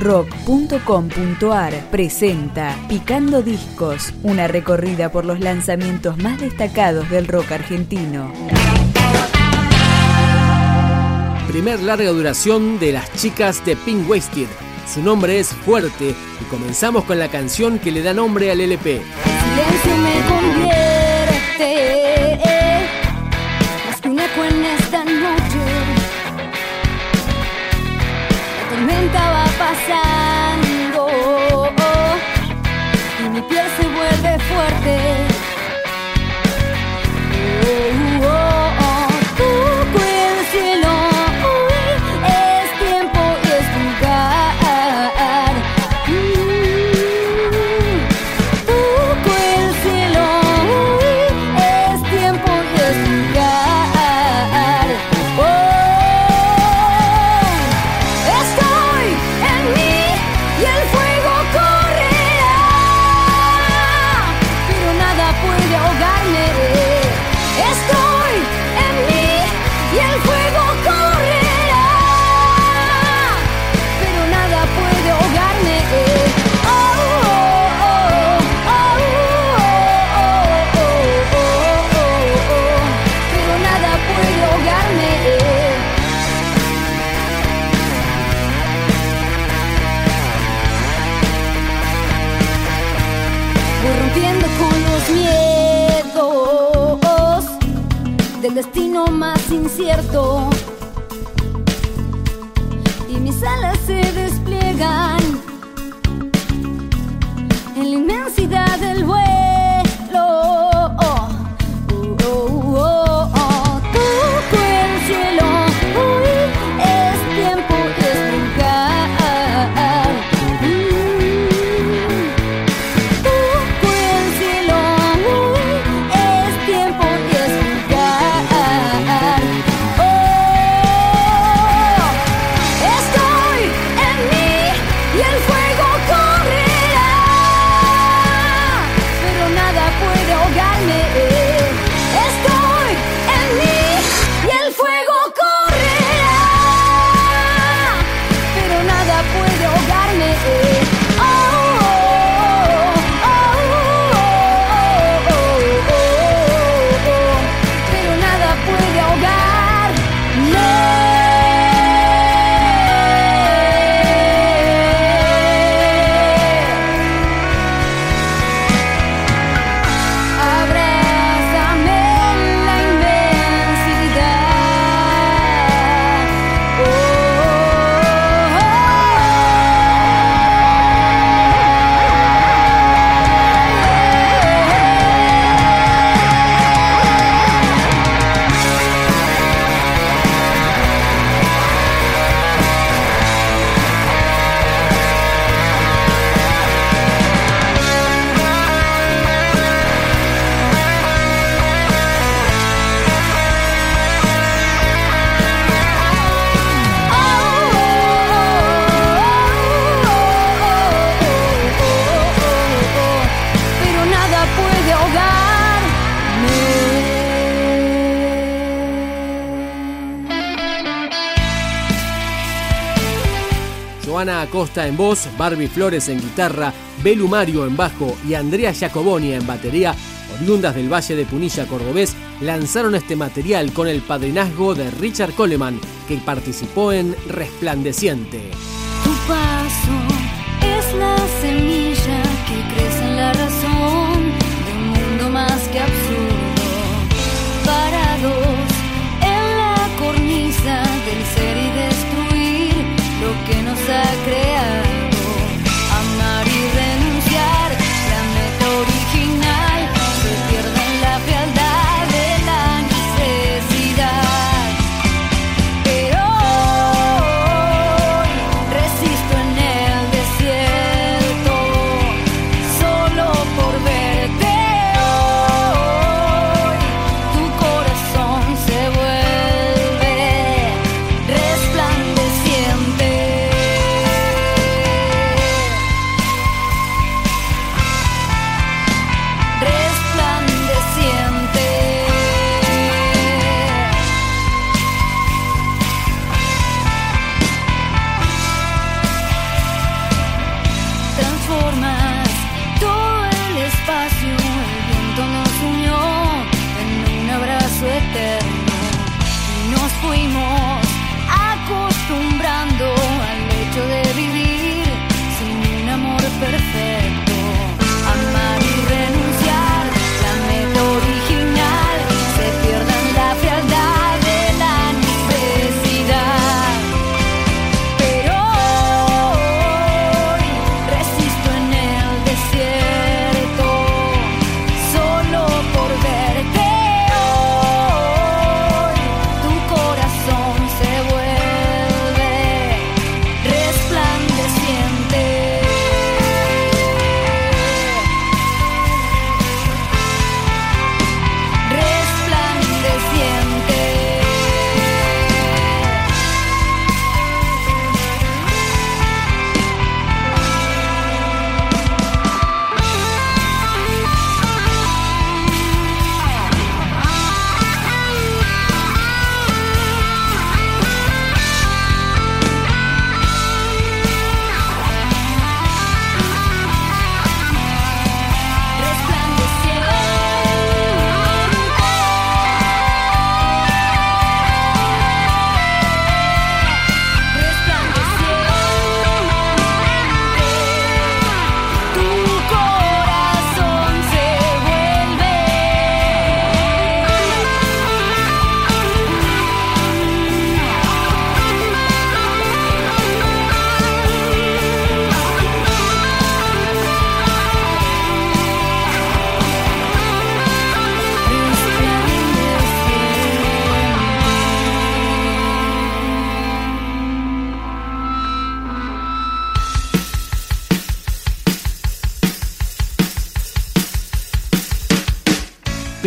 rock.com.ar presenta Picando Discos, una recorrida por los lanzamientos más destacados del rock argentino. Primer larga duración de las chicas de Pink Wasted. Su nombre es Fuerte y comenzamos con la canción que le da nombre al LP. en la inmensidad del vuelo. Giovanna Acosta en voz, Barbie Flores en guitarra, Belu Mario en bajo y Andrea Giacoboni en batería, oriundas del Valle de Punilla Cordobés, lanzaron este material con el padrinazgo de Richard Coleman, que participó en Resplandeciente.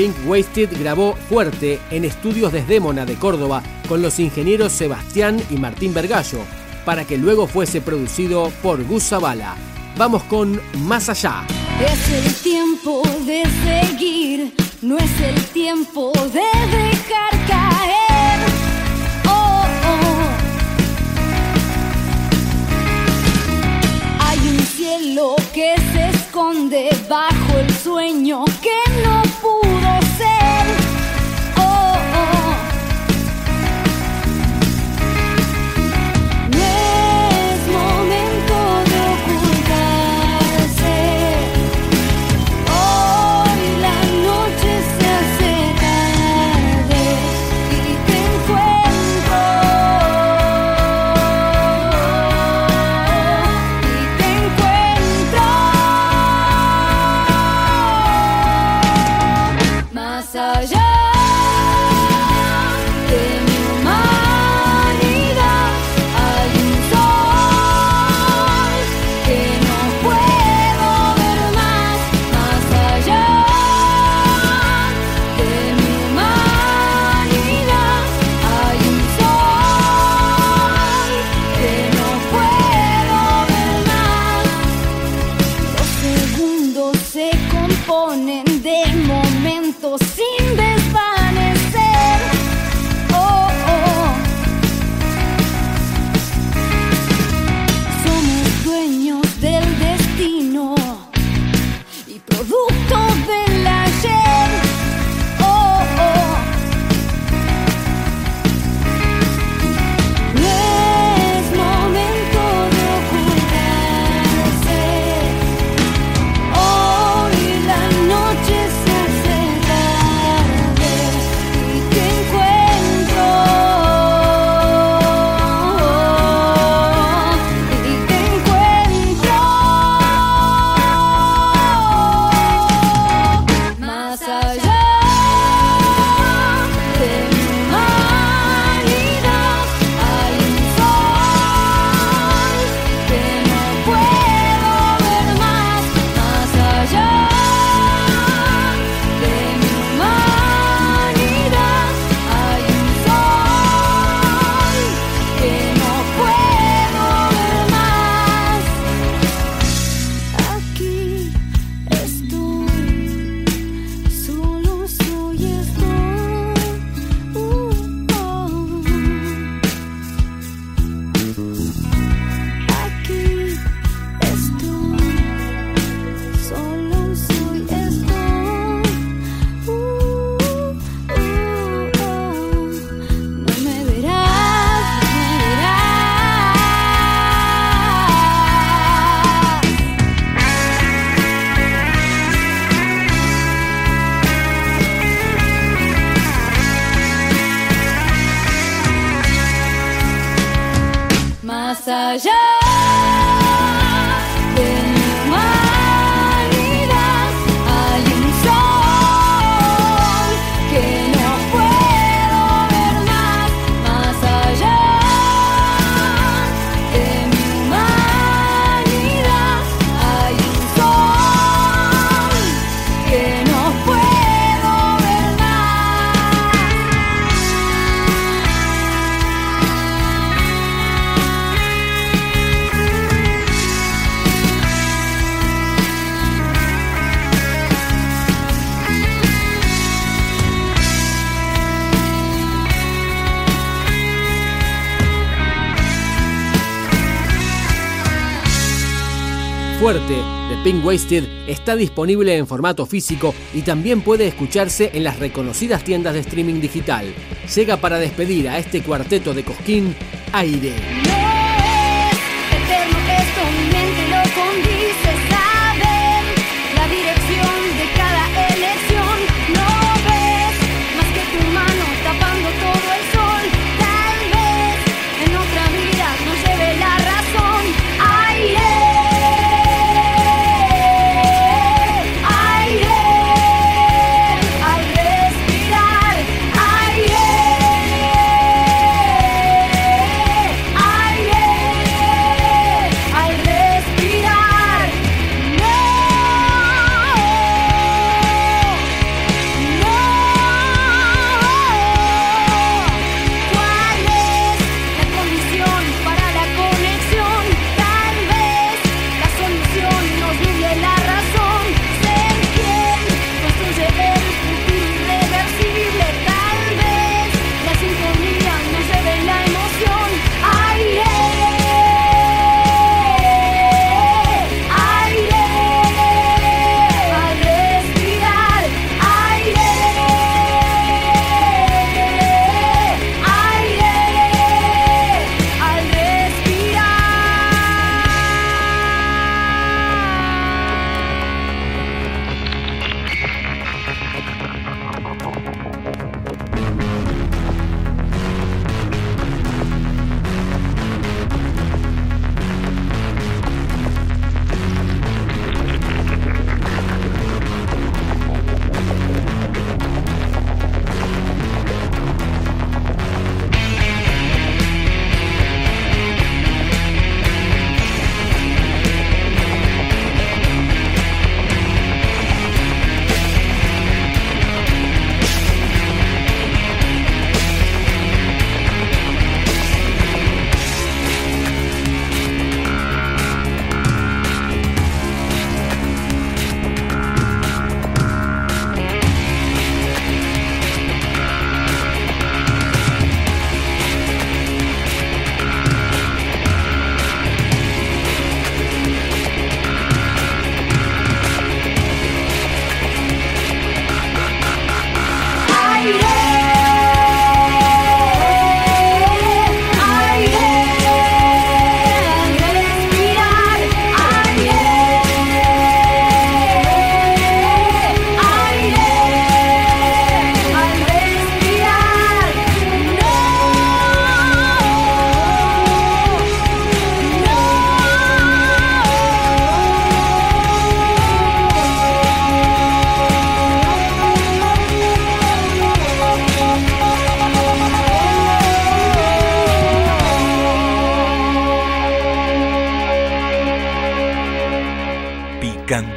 Pink Wasted grabó fuerte en estudios Desdémona de Córdoba con los ingenieros Sebastián y Martín Vergallo, para que luego fuese producido por Gus Zavala. Vamos con Más Allá. Es el tiempo de seguir, no es el tiempo de dejar caer. Oh, oh. Hay un cielo que se esconde bajo el sueño que De Pink Wasted está disponible en formato físico y también puede escucharse en las reconocidas tiendas de streaming digital. Llega para despedir a este cuarteto de Cosquín, Aire.